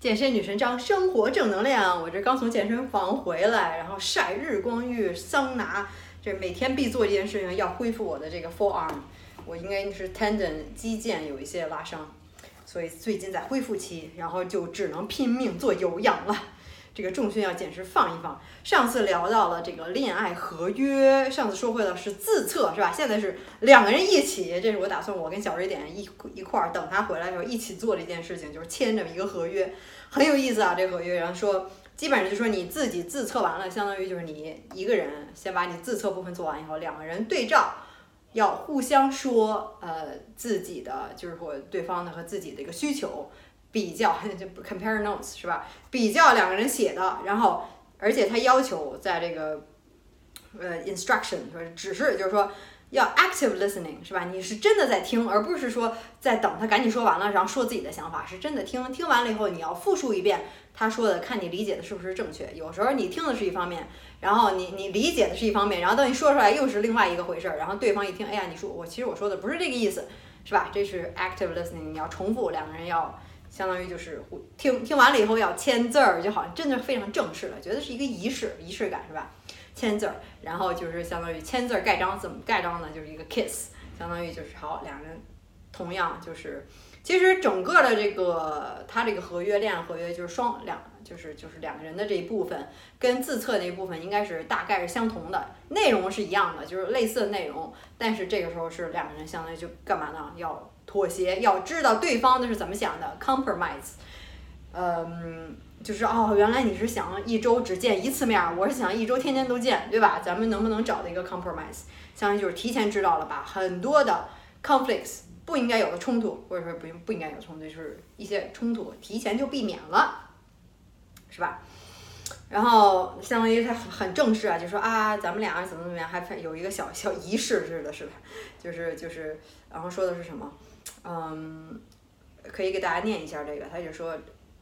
健身女神张，生活正能量。我这刚从健身房回来，然后晒日光浴、桑拿，这每天必做一件事情，要恢复我的这个 forearm。我应该是 tendon 肌腱有一些拉伤，所以最近在恢复期，然后就只能拼命做有氧了。这个重训要坚持放一放。上次聊到了这个恋爱合约，上次说会了是自测是吧？现在是两个人一起，这是我打算我跟小瑞典一一块儿等他回来的时候一起做的一件事情，就是签这么一个合约，很有意思啊。这合约然后说，基本上就说你自己自测完了，相当于就是你一个人先把你自测部分做完以后，两个人对照，要互相说呃自己的就是说对方的和自己的一个需求。比较 就 compare notes 是吧？比较两个人写的，然后而且他要求在这个呃 instruction 说指示，就是说要 active listening 是吧？你是真的在听，而不是说在等他赶紧说完了，然后说自己的想法，是真的听。听完了以后，你要复述一遍他说的，看你理解的是不是正确。有时候你听的是一方面，然后你你理解的是一方面，然后等你说出来又是另外一个回事儿，然后对方一听，哎呀，你说我其实我说的不是这个意思，是吧？这是 active listening，你要重复，两个人要。相当于就是听听完了以后要签字儿，就好像真的非常正式了，觉得是一个仪式，仪式感是吧？签字儿，然后就是相当于签字儿盖章，怎么盖章呢？就是一个 kiss，相当于就是好，两人同样就是，其实整个的这个他这个合约恋爱合约就是双两，就是就是两个人的这一部分跟自测那一部分应该是大概是相同的，内容是一样的，就是类似的内容，但是这个时候是两个人相当于就干嘛呢？要。妥协，要知道对方的是怎么想的，compromise，嗯，就是哦，原来你是想一周只见一次面，我是想一周天天都见，对吧？咱们能不能找到一个 compromise？相当于就是提前知道了，把很多的 conflicts 不应该有的冲突，或者说不不应该有冲突，就是一些冲突提前就避免了，是吧？然后相当于他很很正式啊，就说啊，咱们俩怎么怎么样，还有一个小小仪式似的，是吧？就是就是，然后说的是什么？嗯，可以给大家念一下这个，他就说，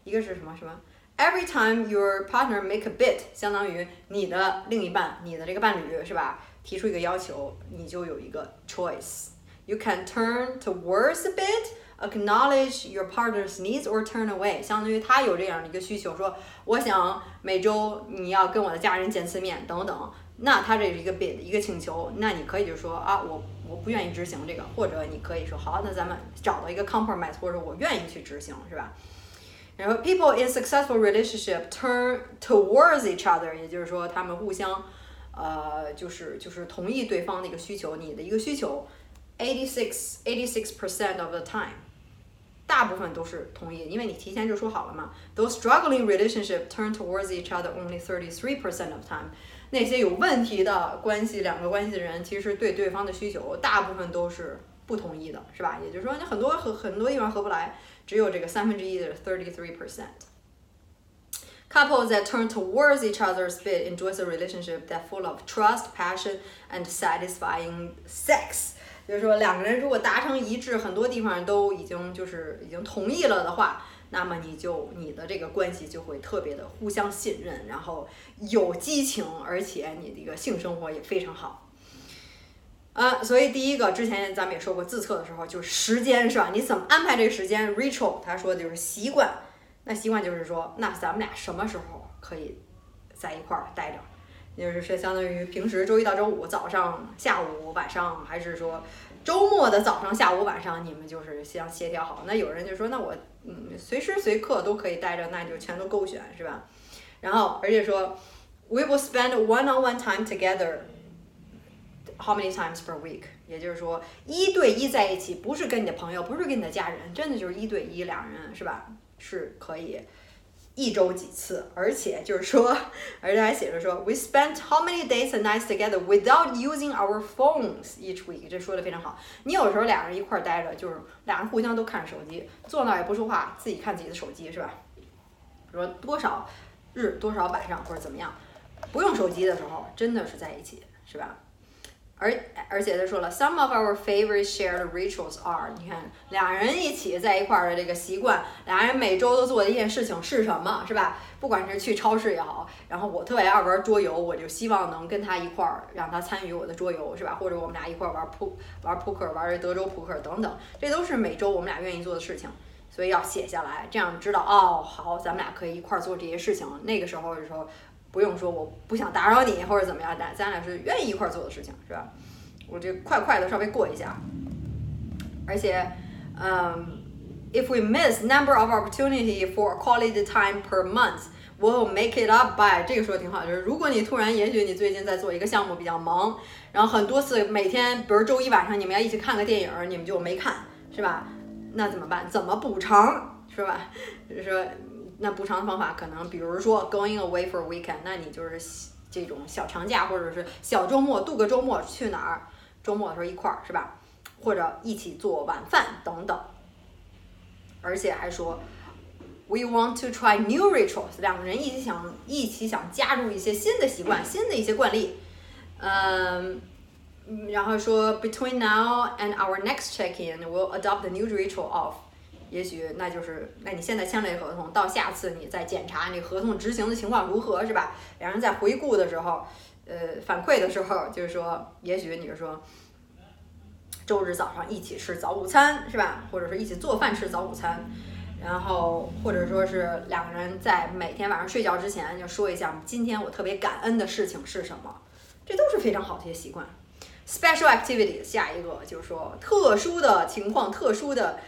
一个是什么什么，Every time your partner make a bid，相当于你的另一半，你的这个伴侣是吧，提出一个要求，你就有一个 choice。You can turn towards the bid, acknowledge your partner's needs, or turn away。相当于他有这样的一个需求，说我想每周你要跟我的家人见次面，等等。那他这是一个 bid，一个请求，那你可以就说啊，我我不愿意执行这个，或者你可以说好，那咱们找到一个 compromise，或者我愿意去执行，是吧？然后 people in successful relationship turn towards each other，也就是说他们互相，呃，就是就是同意对方的一个需求，你的一个需求，eighty six eighty six percent of the time，大部分都是同意，因为你提前就说好了嘛。Those struggling relationship turn towards each other only thirty three percent of time。 那些有问题的关系，两个关系的人，其实对对方的需求大部分都是不同意的，是吧？也就是说，你很多和很多地方合不来，只有这个三分之一的 thirty three percent。Couples that turn towards each other's fit enjoys a relationship that full of trust, passion, and satisfying sex。就是说，两个人如果达成一致，很多地方都已经就是已经同意了的话。那么你就你的这个关系就会特别的互相信任，然后有激情，而且你的一个性生活也非常好。啊，所以第一个之前咱们也说过，自测的时候就是时间是吧？你怎么安排这个时间？Rachel 他说的就是习惯，那习惯就是说，那咱们俩什么时候可以在一块儿待着？就是说相当于平时周一到周五早上、下午、晚上，还是说周末的早上、下午、晚上，你们就是相协调好？那有人就说，那我。嗯，随时随刻都可以带着，那就全都勾选，是吧？然后，而且说，We will spend one-on-one time together. How many times per week？也就是说，一对一在一起，不是跟你的朋友，不是跟你的家人，真的就是一对一，两人，是吧？是可以。一周几次，而且就是说，而且还写着说，We spent how many days and nights together without using our phones each week。这说的非常好。你有时候俩人一块儿待着，就是俩人互相都看着手机，坐那儿也不说话，自己看自己的手机，是吧？说多少日多少晚上或者怎么样，不用手机的时候，真的是在一起，是吧？而而且他说了，Some of our favorite shared rituals are，你看俩人一起在一块儿的这个习惯，俩人每周都做的一件事情是什么，是吧？不管是去超市也好，然后我特别爱玩桌游，我就希望能跟他一块儿让他参与我的桌游，是吧？或者我们俩一块儿玩扑玩扑克，玩德州扑克等等，这都是每周我们俩愿意做的事情。所以要写下来，这样知道哦，好，咱们俩可以一块儿做这些事情。那个时候的时候，不用说我不想打扰你或者怎么样，咱咱俩是愿意一块儿做的事情，是吧？我这快快的稍微过一下，而且，嗯，if we miss number of opportunity for quality time per month。We'll make it up by 这个说的挺好，就是如果你突然，也许你最近在做一个项目比较忙，然后很多次每天，比如周一晚上你们要一起看个电影，你们就没看，是吧？那怎么办？怎么补偿，是吧？就是说，那补偿的方法可能，比如说 going away for a weekend，那你就是这种小长假或者是小周末度个周末去哪儿？周末的时候一块儿，是吧？或者一起做晚饭等等，而且还说。We want to try new rituals。两个人一起想，一起想加入一些新的习惯，新的一些惯例。嗯，然后说，Between now and our next check-in, we'll adopt the new ritual of。也许那就是，那你现在签了合同，到下次你再检查你合同执行的情况如何，是吧？两人在回顾的时候，呃，反馈的时候，就是说，也许你是说，周日早上一起吃早午餐，是吧？或者是一起做饭吃早午餐。然后或者说是两个人在每天晚上睡觉之前就说一下，今天我特别感恩的事情是什么，这都是非常好的一些习惯。Special activity，下一个就是说特殊的情况、特殊的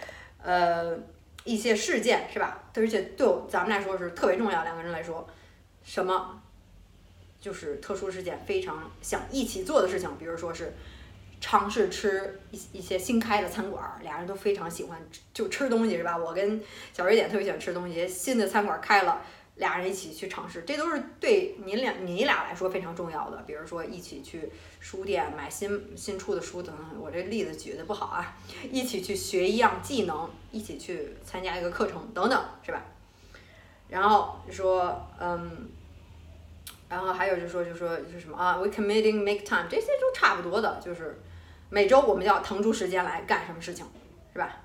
呃一些事件是吧？而且对咱们来说是特别重要，两个人来说，什么就是特殊事件非常想一起做的事情，比如说是。尝试吃一一些新开的餐馆，俩人都非常喜欢，就吃东西是吧？我跟小瑞姐特别喜欢吃东西，新的餐馆开了，俩人一起去尝试，这都是对你俩你俩来说非常重要的。比如说一起去书店买新新出的书等等，我这例子举的不好啊。一起去学一样技能，一起去参加一个课程等等，是吧？然后说，嗯。然后还有就说就说就是什么啊，we committing make time，这些都差不多的，就是每周我们要腾出时间来干什么事情，是吧？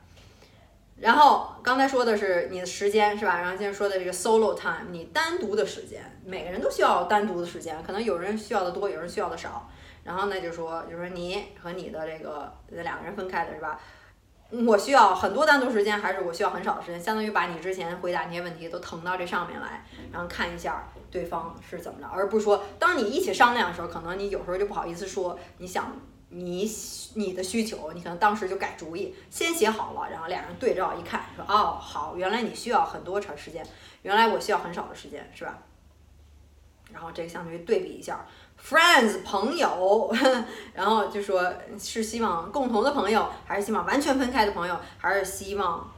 然后刚才说的是你的时间，是吧？然后今天说的这个 solo time，你单独的时间，每个人都需要单独的时间，可能有人需要的多，有人需要的少。然后呢，就说就说你和你的这个两个人分开的是吧？我需要很多单独时间，还是我需要很少的时间？相当于把你之前回答那些问题都腾到这上面来，然后看一下对方是怎么着，而不是说当你一起商量的时候，可能你有时候就不好意思说你想你你的需求，你可能当时就改主意，先写好了，然后俩人对照一看，说哦好，原来你需要很多长时间，原来我需要很少的时间，是吧？然后这个相当于对比一下。Friends 朋友，然后就说是希望共同的朋友，还是希望完全分开的朋友，还是希望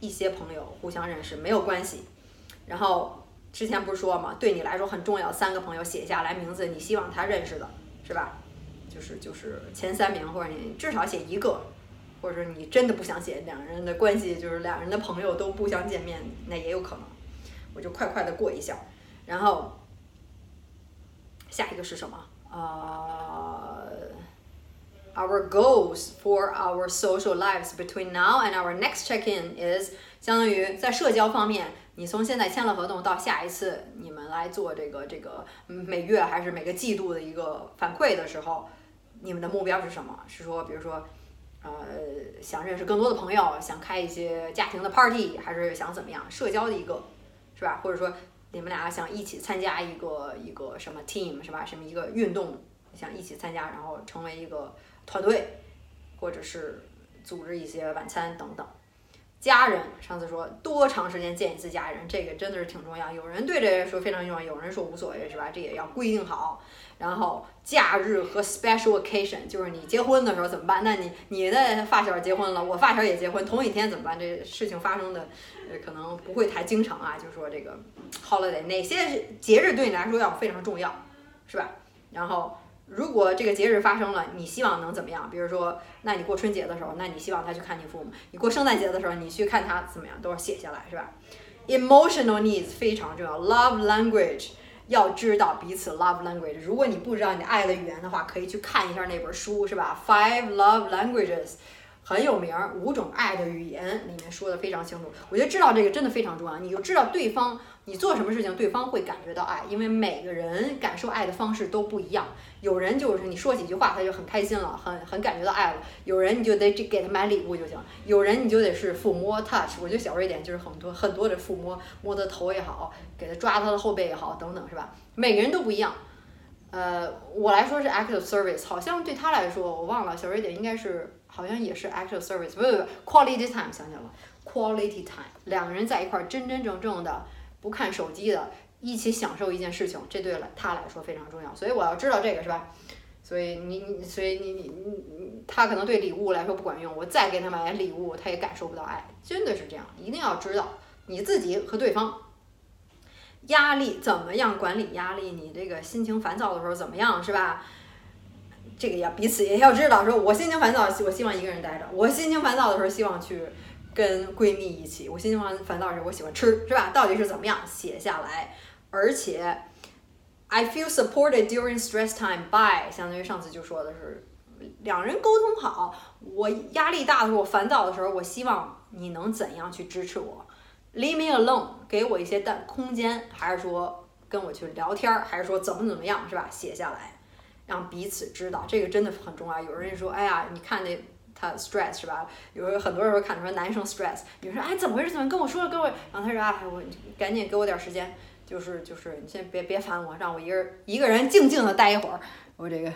一些朋友互相认识没有关系。然后之前不是说嘛，对你来说很重要，三个朋友写下来名字，你希望他认识的是吧？就是就是前三名，或者你至少写一个，或者是你真的不想写，两人的关系就是两人的朋友都不想见面，那也有可能。我就快快的过一下，然后。下一个是什么？呃，Our goals for our social lives between now and our next check-in is 相当于在社交方面，你从现在签了合同到下一次你们来做这个这个每月还是每个季度的一个反馈的时候，你们的目标是什么？是说，比如说，呃，想认识更多的朋友，想开一些家庭的 party，还是想怎么样？社交的一个，是吧？或者说。你们俩想一起参加一个一个什么 team 是吧？什么一个运动，想一起参加，然后成为一个团队，或者是组织一些晚餐等等。家人，上次说多长时间见一次家人，这个真的是挺重要。有人对这说非常重要，有人说无所谓是吧？这也要规定好。然后假日和 special occasion，就是你结婚的时候怎么办？那你你的发小结婚了，我发小也结婚，同一天怎么办？这事情发生的呃可能不会太经常啊。就是说这个 holiday 哪些节日对你来说要非常重要，是吧？然后如果这个节日发生了，你希望能怎么样？比如说，那你过春节的时候，那你希望他去看你父母；你过圣诞节的时候，你去看他怎么样？都要写下来，是吧？Emotional needs 非常重要，love language。要知道彼此 love language。如果你不知道你爱的语言的话，可以去看一下那本书，是吧？Five love languages，很有名，五种爱的语言里面说的非常清楚。我觉得知道这个真的非常重要，你就知道对方你做什么事情，对方会感觉到爱，因为每个人感受爱的方式都不一样。有人就是你说几句话他就很开心了，很很感觉到爱了；有人你就得给他买礼物就行；有人你就得是抚摸 touch。我觉得小时候一点就是很多很多的抚摸，摸他头也好，给他抓他的后背也好，等等，是吧？每个人都不一样。呃，我来说是 act of service，好像对他来说我忘了，小瑞点应该是。好像也是 active service，不不不，quality time 想起来了，quality time，两个人在一块儿真真正正的不看手机的，一起享受一件事情，这对了他来说非常重要，所以我要知道这个是吧？所以你你所以你你你你他可能对礼物来说不管用，我再给他买礼物，他也感受不到爱，真的是这样，一定要知道你自己和对方压力怎么样管理压力，你这个心情烦躁的时候怎么样是吧？这个要彼此也要知道，说我心情烦躁，我希望一个人待着；我心情烦躁的时候，希望去跟闺蜜一起；我心情烦烦躁的时候，我喜欢吃，是吧？到底是怎么样？写下来。而且，I feel supported during stress time by，相当于上次就说的是，两人沟通好。我压力大的时候，我烦躁的时候，我希望你能怎样去支持我？Leave me alone，给我一些的空间，还是说跟我去聊天，还是说怎么怎么样，是吧？写下来。让彼此知道，这个真的很重要。有人说：“哎呀，你看那他 stress 是吧？”有很多人会看出来男生 stress，女生哎怎么回事？怎么跟我说了？跟我，然后他说：“啊，我赶紧给我点时间，就是就是你先别别烦我，让我一个人一个人静静的待一会儿。我这个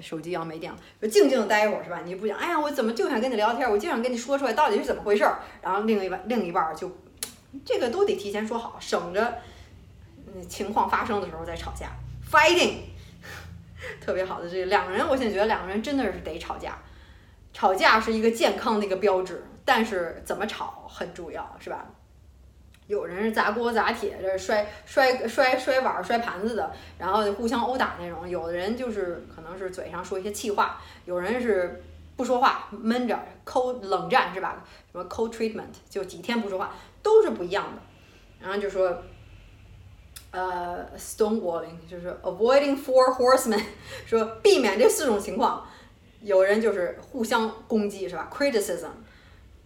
手机要没电了，就静静的待一会儿是吧？你不想，哎呀，我怎么就想跟你聊天？我就想跟你说出来到底是怎么回事。然后另一半另一半就这个都得提前说好，省着情况发生的时候再吵架，fighting。特别好的这两个人，我现在觉得两个人真的是得吵架，吵架是一个健康的一个标志，但是怎么吵很重要，是吧？有人是砸锅砸铁，这摔摔摔摔碗摔盘子的，然后互相殴打那种；有的人就是可能是嘴上说一些气话，有人是不说话闷着抠冷战，是吧？什么 cold treatment 就几天不说话，都是不一样的。然后就说。呃，stonewalling 就是 avoiding four horsemen，说避免这四种情况。有人就是互相攻击，是吧？criticism，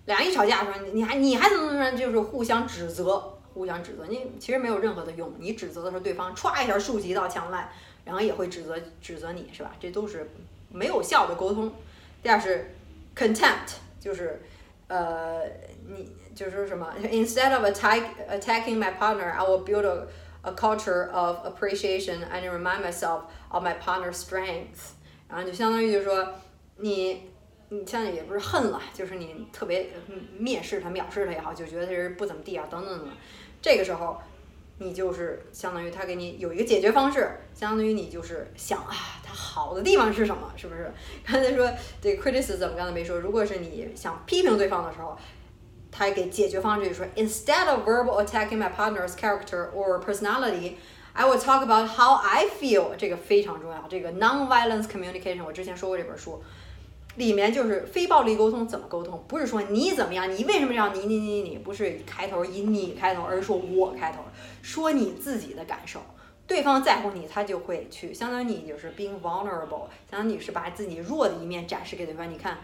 俩人一吵架说你你还你还怎么怎么就是互相指责，互相指责。你其实没有任何的用，你指责的时候，对方歘一下竖起一道墙来，然后也会指责指责你，是吧？这都是没有效的沟通。第二是 contempt，就是呃，你就是什么？Instead of attack attacking my partner, I will build a a culture of appreciation and remind myself of my partner's strengths，然后就相当于就是说你你现在也不是恨了，就是你特别蔑视他、藐视他也好，就觉得他是不怎么地啊，等等等。这个时候你就是相当于他给你有一个解决方式，相当于你就是想啊，他好的地方是什么？是不是？刚才说这 criticism 刚才没说，如果是你想批评对方的时候。他给解决方式就说，Instead of verbal attacking my partner's character or personality, I will talk about how I feel。这个非常重要。这个 nonviolence communication，我之前说过这本书，里面就是非暴力沟通怎么沟通，不是说你怎么样，你为什么要你你你你，不是开头以你开头，而是说我开头，说你自己的感受。对方在乎你，他就会去，相当于你就是 being vulnerable，相当于你是把自己弱的一面展示给对方。你看，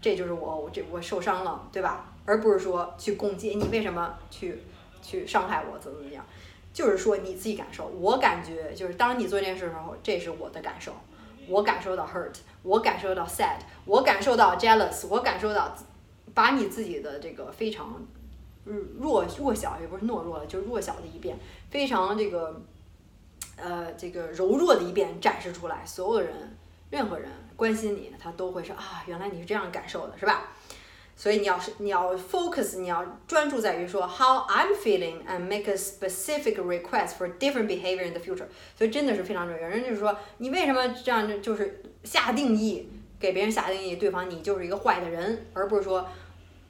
这就是我，我这我受伤了，对吧？而不是说去攻击你为什么去去伤害我怎么怎么样，就是说你自己感受。我感觉就是当你做这件事的时候，这是我的感受，我感受到 hurt，我感受到 sad，我感受到 jealous，我感受到把你自己的这个非常弱弱小也不是懦弱了，就是弱小的一遍，非常这个呃这个柔弱的一遍展示出来。所有人，任何人关心你，他都会说啊，原来你是这样感受的，是吧？所以你要是你要 focus，你要专注在于说 how I'm feeling and make a specific request for different behavior in the future。所以真的是非常重要。有人就是说你为什么这样就是下定义给别人下定义，对方你就是一个坏的人，而不是说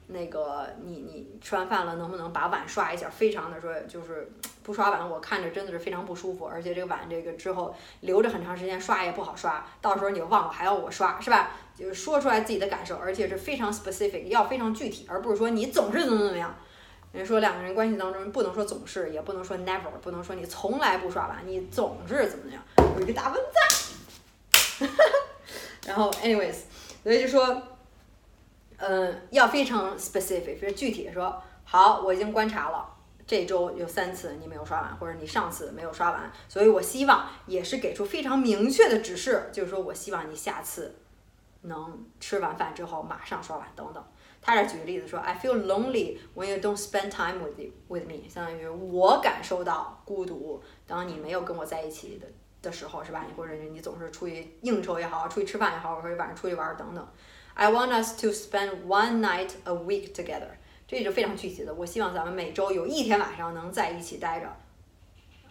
那个你你吃完饭了能不能把碗刷一下？非常的说就是不刷碗，我看着真的是非常不舒服，而且这个碗这个之后留着很长时间刷也不好刷，到时候你忘了还要我刷，是吧？就是说出来自己的感受，而且是非常 specific，要非常具体，而不是说你总是怎么怎么样。人说两个人关系当中不能说总是，也不能说 never，不能说你从来不刷碗，你总是怎么怎么样，有一个大问赞。然后，anyways，所以就说，嗯，要非常 specific，非常具体的说，好，我已经观察了，这周有三次你没有刷完，或者你上次没有刷完，所以我希望也是给出非常明确的指示，就是说我希望你下次能吃完饭之后马上刷碗，等等。他这举个例子说，I feel lonely when you don't spend time with with me，相当于我感受到孤独，当你没有跟我在一起的的时候，是吧？你或者你总是出去应酬也好，出去吃饭也好，或者晚上出去玩等等。I want us to spend one night a week together，这就非常具体的。我希望咱们每周有一天晚上能在一起待着，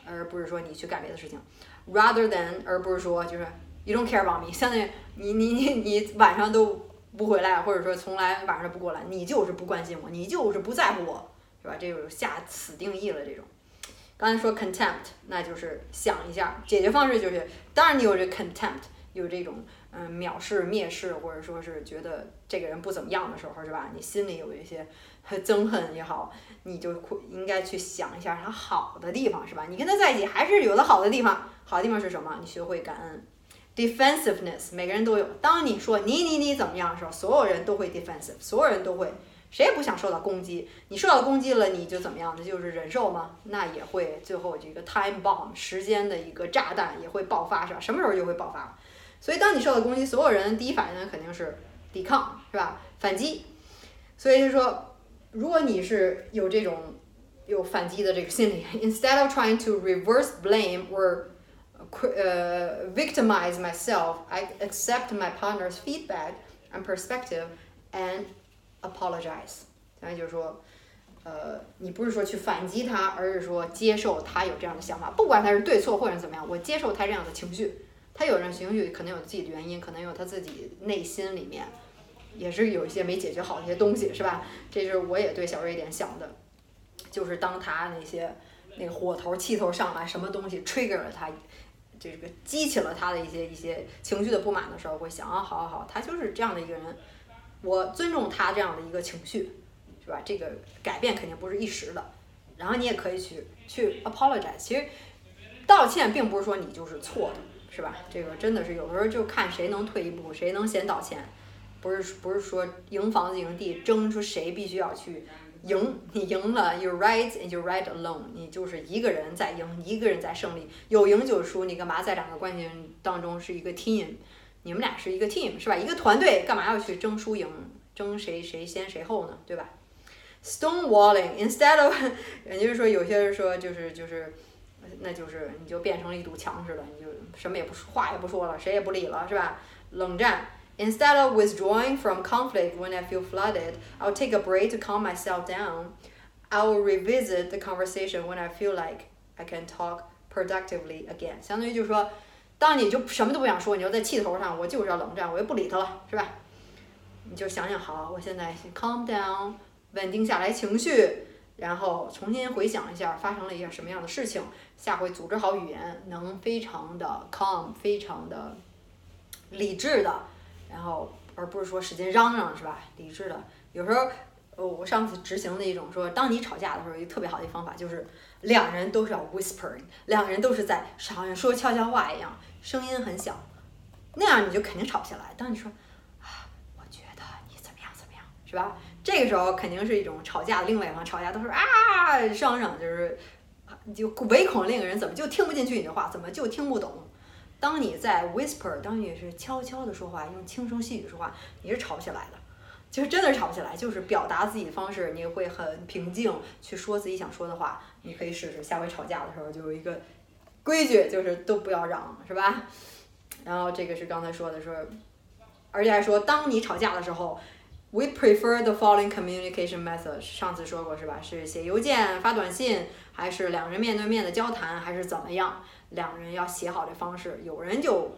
而不是说你去干别的事情。Rather than，而不是说就是 you don't care about me，相当于你你你你晚上都。不回来，或者说从来晚上不过来，你就是不关心我，你就是不在乎我，是吧？这就下此定义了。这种，刚才说 contempt，那就是想一下，解决方式就是，当然你有这 contempt，有这种嗯藐视、蔑视，或者说是觉得这个人不怎么样的时候，是吧？你心里有一些憎恨也好，你就应该去想一下他好的地方，是吧？你跟他在一起还是有的好的地方，好的地方是什么？你学会感恩。Defensiveness，每个人都有。当你说你你你怎么样的时候，所有人都会 defensive，所有人都会，谁也不想受到攻击。你受到攻击了，你就怎么样？那就是忍受吗？那也会最后这个 time bomb，时间的一个炸弹也会爆发，是吧？什么时候就会爆发？所以当你受到攻击，所有人第一反应肯定是抵抗，是吧？反击。所以就说，如果你是有这种有反击的这个心理，instead of trying to reverse blame or uh, victimize myself. I accept my partner's feedback and perspective and apologize. 相当于就是说，呃，你不是说去反击他，而是说接受他有这样的想法，不管他是对错或者怎么样，我接受他这样的情绪。他有这样情绪，可能有自己的原因，可能有他自己内心里面也是有一些没解决好的一些东西，是吧？这是我也对小瑞典想的，就是当他那些那个火头气头上来，什么东西 trigger 了他。这个激起了他的一些一些情绪的不满的时候，会想啊，好好好，他就是这样的一个人，我尊重他这样的一个情绪，是吧？这个改变肯定不是一时的，然后你也可以去去 apologize。其实道歉并不是说你就是错的，是吧？这个真的是有时候就看谁能退一步，谁能先道歉，不是不是说赢房子赢地，争出谁必须要去。赢，你赢了，you right and you right alone，你就是一个人在赢，一个人在胜利，有赢就输，你干嘛在两个关系当中是一个 team，你们俩是一个 team 是吧？一个团队干嘛要去争输赢，争谁谁先谁后呢？对吧？Stonewalling instead of，也就是说有些人说就是就是，那就是你就变成了一堵墙似的，你就什么也不说话也不说了，谁也不理了是吧？冷战。Instead of withdrawing from conflict when I feel flooded, I'll take a break to calm myself down. I'll revisit the conversation when I feel like I can talk productively again. 相当于就是说，当你就什么都不想说，你就在气头上，我就是要冷战，我就不理他了，是吧？你就想想，好，我现在 calm down，稳定下来情绪，然后重新回想一下发生了一件什么样的事情，下回组织好语言，能非常的 calm，非常的理智的。然后，而不是说使劲嚷嚷，是吧？理智的，有时候，我上次执行的一种说，当你吵架的时候，一个特别好的方法就是，两人都是要 whispering，两个人都是在好像说悄悄话一样，声音很小，那样你就肯定吵不起来。当你说，啊，我觉得你怎么样怎么样，是吧？这个时候肯定是一种吵架另外一方吵架都是啊嚷嚷，就是就唯恐另一个人怎么就听不进去你的话，怎么就听不懂。当你在 whisper，当你是悄悄的说话，用轻声细语说话，你是吵不起来的，就是真的吵不起来，就是表达自己的方式，你会很平静去说自己想说的话。你可以试试，下回吵架的时候就有一个规矩，就是都不要嚷，是吧？然后这个是刚才说的说，而且还说，当你吵架的时候，we prefer the following communication method。上次说过是吧？是写邮件、发短信，还是两人面对面的交谈，还是怎么样？两个人要写好这方式，有人就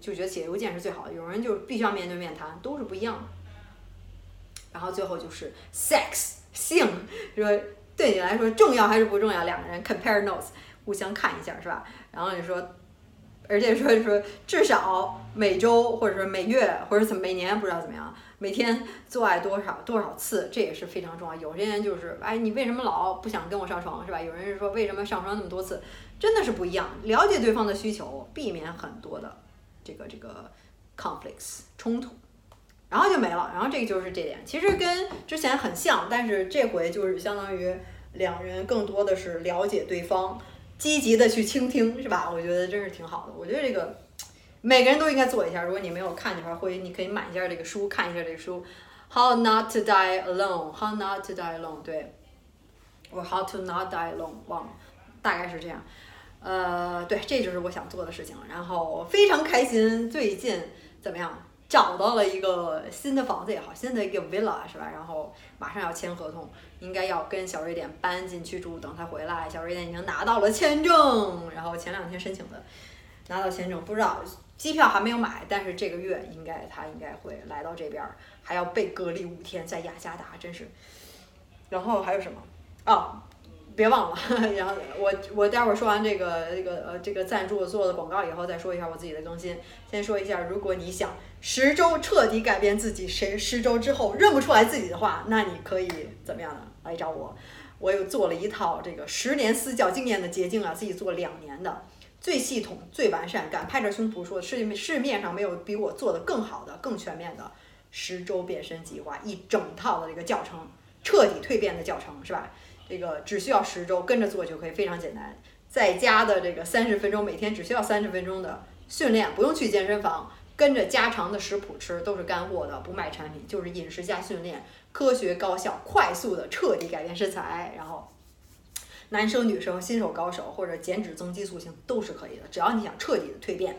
就觉得写邮件是最好的，有人就必须要面对面谈，都是不一样的。然后最后就是 sex 性，说对你来说重要还是不重要？两个人 compare notes，互相看一下是吧？然后你说，而且说说至少每周或者说每月或者怎么每年不知道怎么样，每天做爱多少多少次，这也是非常重要。有些人就是哎，你为什么老不想跟我上床是吧？有人是说为什么上床那么多次？真的是不一样，了解对方的需求，避免很多的这个这个 conflicts 冲突。然后就没了。然后这个就是这点，其实跟之前很像，但是这回就是相当于两人更多的是了解对方，积极的去倾听，是吧？我觉得真是挺好的。我觉得这个每个人都应该做一下。如果你没有看的话，会你可以买一下这个书，看一下这个书。How not to die alone? How not to die alone? 对，我 How to not die alone？忘了，大概是这样。呃，对，这就是我想做的事情。然后非常开心，最近怎么样？找到了一个新的房子也好，新的一个 villa 是吧？然后马上要签合同，应该要跟小瑞典搬进去住，等他回来。小瑞典已经拿到了签证，然后前两天申请的，拿到签证，不知道机票还没有买，但是这个月应该他应该会来到这边，还要被隔离五天，在雅加达，真是。然后还有什么？哦。别忘了，然后我我待会儿说完这个这个呃这个赞助做的广告以后，再说一下我自己的更新。先说一下，如果你想十周彻底改变自己，谁十周之后认不出来自己的话，那你可以怎么样呢？来找我，我又做了一套这个十年私教经验的捷径啊，自己做两年的，最系统、最完善，敢拍着胸脯说市市面上没有比我做的更好的、更全面的十周变身计划，一整套的这个教程，彻底蜕变的教程，是吧？这个只需要十周跟着做就可以，非常简单。在家的这个三十分钟，每天只需要三十分钟的训练，不用去健身房，跟着家常的食谱吃，都是干货的，不卖产品，就是饮食加训练，科学高效，快速的彻底改变身材。然后，男生女生新手高手或者减脂增肌塑形都是可以的，只要你想彻底的蜕变，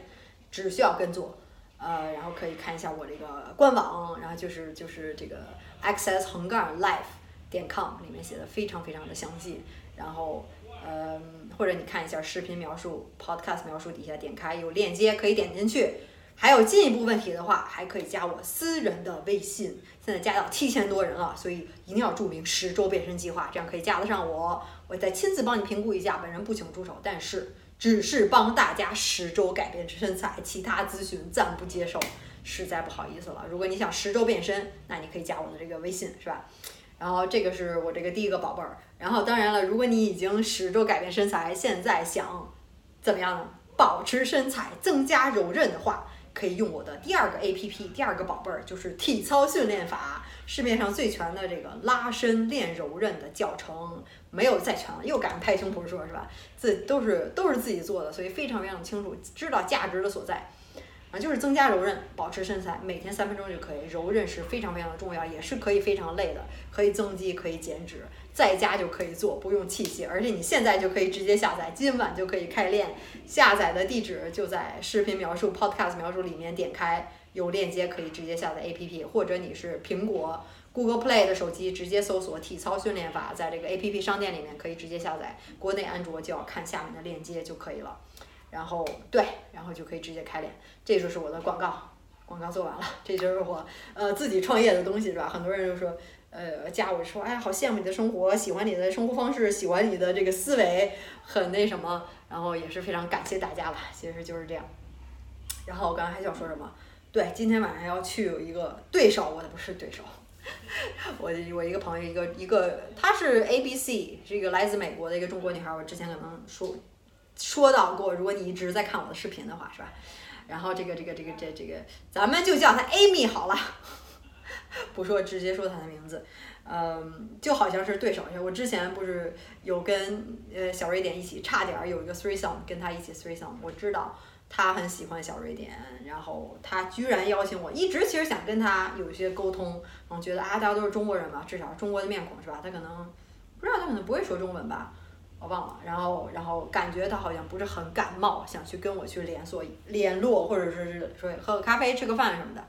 只需要跟做。呃，然后可以看一下我这个官网，然后就是就是这个 access 横杠 life。点 com 里面写的非常非常的详细，然后，嗯，或者你看一下视频描述，podcast 描述底下点开有链接可以点进去，还有进一步问题的话，还可以加我私人的微信，现在加到七千多人了，所以一定要注明十周变身计划，这样可以加得上我，我再亲自帮你评估一下，本人不请助手，但是只是帮大家十周改变身材，其他咨询暂不接受，实在不好意思了。如果你想十周变身，那你可以加我的这个微信，是吧？然后这个是我这个第一个宝贝儿，然后当然了，如果你已经十周改变身材，现在想怎么样呢？保持身材、增加柔韧的话，可以用我的第二个 A P P，第二个宝贝儿就是体操训练法，市面上最全的这个拉伸练柔韧的教程，没有再全了，又敢拍胸脯说是吧？自都是都是自己做的，所以非常非常清楚，知道价值的所在。啊，就是增加柔韧，保持身材，每天三分钟就可以。柔韧是非常非常的重要，也是可以非常累的，可以增肌，可以减脂，在家就可以做，不用器械，而且你现在就可以直接下载，今晚就可以开练。下载的地址就在视频描述、Podcast 描述里面，点开有链接可以直接下载 APP，或者你是苹果 Google Play 的手机，直接搜索体操训练法，在这个 APP 商店里面可以直接下载。国内安卓就要看下面的链接就可以了。然后对，然后就可以直接开脸，这就是我的广告，广告做完了，这就是我呃自己创业的东西是吧？很多人就说，呃加我说，哎呀好羡慕你的生活，喜欢你的生活方式，喜欢你的这个思维，很那什么，然后也是非常感谢大家了，其实就是这样。然后我刚刚还想说什么？对，今天晚上要去有一个对手，我的不是对手，我我一个朋友，一个一个，她是 A B C，是一个来自美国的一个中国女孩，我之前可能说。说到过，如果你一直在看我的视频的话，是吧？然后这个这个这个这这个，咱们就叫她 Amy 好了，不说直接说他的名字，嗯，就好像是对手。我之前不是有跟呃小瑞典一起，差点有一个 three song，跟他一起 three song。我知道他很喜欢小瑞典，然后他居然邀请我，一直其实想跟他有一些沟通，然后觉得啊，大家都是中国人嘛，至少中国的面孔是吧？他可能不知道，他可能不会说中文吧。我忘了，然后然后感觉他好像不是很感冒，想去跟我去联所联络，或者说是说喝个咖啡、吃个饭什么的，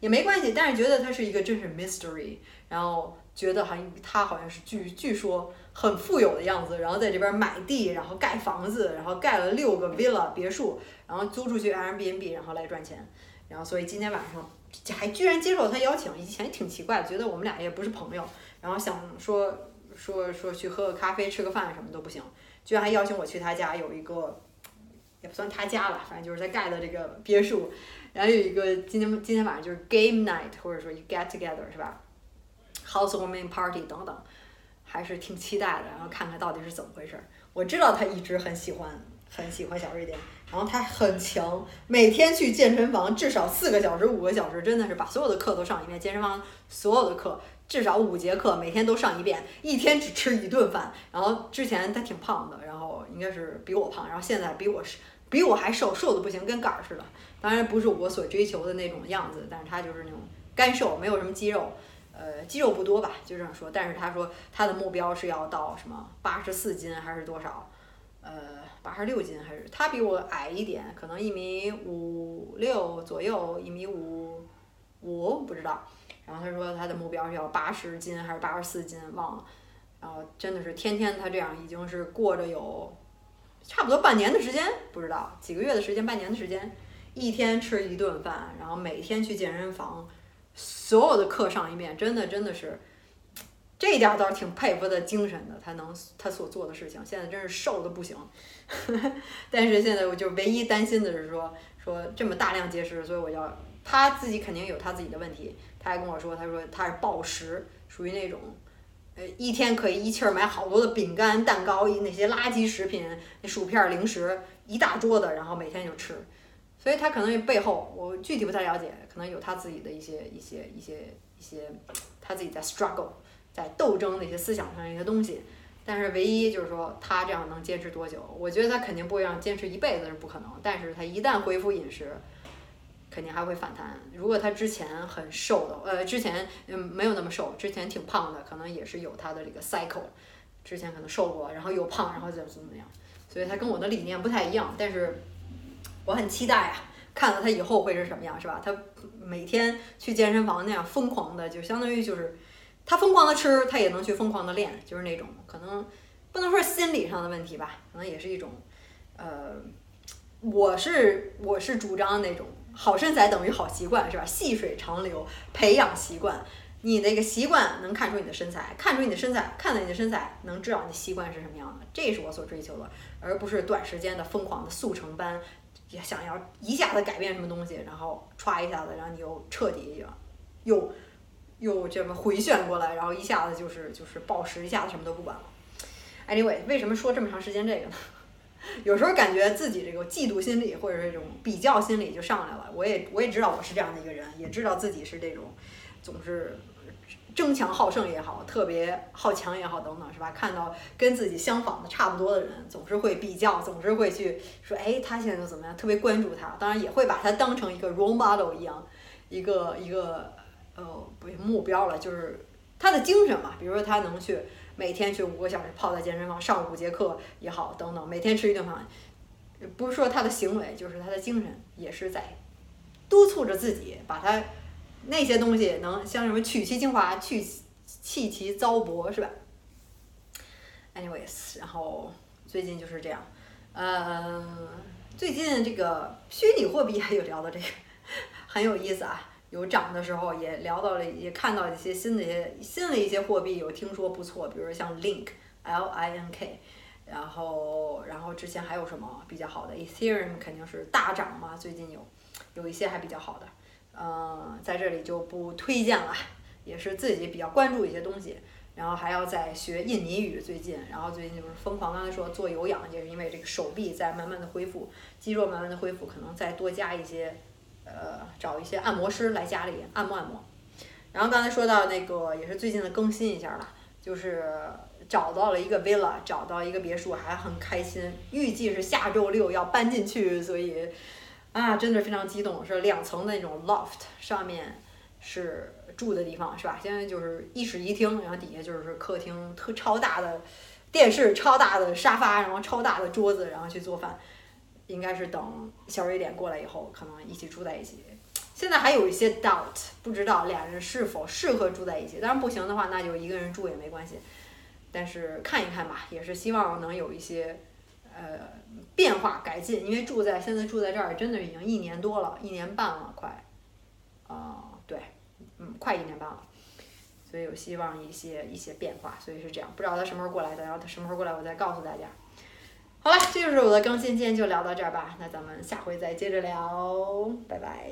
也没关系。但是觉得他是一个真是 mystery，然后觉得好像他好像是据据说很富有的样子，然后在这边买地，然后盖房子，然后盖了六个 villa 别墅，然后租出去 Airbnb，然后来赚钱。然后所以今天晚上还居然接受他邀请，以前挺奇怪，觉得我们俩也不是朋友，然后想说。说说去喝个咖啡吃个饭什么都不行，居然还邀请我去他家有一个，也不算他家了，反正就是在盖的这个别墅，然后有一个今天今天晚上就是 game night 或者说 you get together 是吧，housewarming party 等等，还是挺期待的，然后看看到底是怎么回事。我知道他一直很喜欢很喜欢小瑞典，然后他很强，每天去健身房至少四个小时、五个小时，真的是把所有的课都上一遍。健身房所有的课至少五节课，每天都上一遍，一天只吃一顿饭。然后之前他挺胖的，然后应该是比我胖，然后现在比我是比我还瘦，瘦的不行，跟杆儿似的。当然不是我所追求的那种样子，但是他就是那种干瘦，没有什么肌肉，呃，肌肉不多吧，就这样说。但是他说他的目标是要到什么八十四斤还是多少？呃，八十六斤还是他比我矮一点，可能一米五六左右，一米五五不知道。然后他说他的目标是要八十斤还是八十四斤，忘了。然后真的是天天他这样，已经是过着有差不多半年的时间，不知道几个月的时间，半年的时间，一天吃一顿饭，然后每天去健身房，所有的课上一遍，真的真的是。这一点倒是挺佩服他精神的，他能他所做的事情，现在真是瘦的不行。但是现在我就唯一担心的是说说这么大量节食，所以我要他自己肯定有他自己的问题。他还跟我说，他说他是暴食，属于那种呃一天可以一气儿买好多的饼干、蛋糕、那些垃圾食品、那薯片、零食一大桌子，然后每天就吃。所以他可能背后我具体不太了解，可能有他自己的一些一些一些一些他自己在 struggle。在斗争那些思想上的一些东西，但是唯一就是说他这样能坚持多久？我觉得他肯定不会让坚持一辈子是不可能。但是他一旦恢复饮食，肯定还会反弹。如果他之前很瘦的，呃，之前嗯没有那么瘦，之前挺胖的，可能也是有他的这个 cycle。之前可能瘦过，然后又胖，然后怎么怎么样。所以他跟我的理念不太一样，但是我很期待啊，看到他以后会是什么样，是吧？他每天去健身房那样疯狂的，就相当于就是。他疯狂的吃，他也能去疯狂的练，就是那种可能不能说心理上的问题吧，可能也是一种，呃，我是我是主张那种好身材等于好习惯，是吧？细水长流，培养习惯，你那个习惯能看出你的身材，看出你的身材，看到你的身材，能知道你的习惯是什么样的，这是我所追求的，而不是短时间的疯狂的速成班，也想要一下子改变什么东西，然后歘一下子然后你又彻底又。又这么回旋过来，然后一下子就是就是暴食，一下子什么都不管了。Anyway，为什么说这么长时间这个呢？有时候感觉自己这个嫉妒心理或者这种比较心理就上来了。我也我也知道我是这样的一个人，也知道自己是这种总是争强好胜也好，特别好强也好等等，是吧？看到跟自己相仿的差不多的人，总是会比较，总是会去说，哎，他现在又怎么样？特别关注他，当然也会把他当成一个 role model 一样，一个一个。呃，不目标了，就是他的精神嘛。比如说，他能去每天去五个小时泡在健身房上五节课也好，等等，每天吃一顿饭，不是说他的行为，就是他的精神也是在督促着自己，把他那些东西能像什么取其精华，去弃其糟粕，是吧？Anyways，然后最近就是这样，呃，最近这个虚拟货币还有聊到这个 很有意思啊。有涨的时候，也聊到了，也看到一些新的一些新的一些货币，有听说不错，比如像 Link，L I N K，然后然后之前还有什么比较好的？Ethereum 肯定是大涨嘛，最近有有一些还比较好的，嗯，在这里就不推荐了，也是自己比较关注一些东西，然后还要再学印尼语，最近，然后最近就是疯狂，刚才说做有氧，也是因为这个手臂在慢慢的恢复，肌肉慢慢的恢复，可能再多加一些。呃，找一些按摩师来家里按摩按摩。然后刚才说到那个，也是最近的更新一下了，就是找到了一个 villa，找到一个别墅，还很开心。预计是下周六要搬进去，所以啊，真的非常激动。是两层的那种 loft，上面是住的地方，是吧？现在就是一室一厅，然后底下就是客厅，特超大的电视，超大的沙发，然后超大的桌子，然后去做饭。应该是等小瑞典过来以后，可能一起住在一起。现在还有一些 doubt，不知道俩人是否适合住在一起。当然不行的话，那就一个人住也没关系。但是看一看吧，也是希望能有一些呃变化改进。因为住在现在住在这儿，真的已经一年多了，一年半了，快。啊，对，嗯，快一年半了。所以有希望一些一些变化，所以是这样。不知道他什么时候过来的，然后他什么时候过来，我再告诉大家。好了，这就是我的更新，今天就聊到这儿吧。那咱们下回再接着聊，拜拜。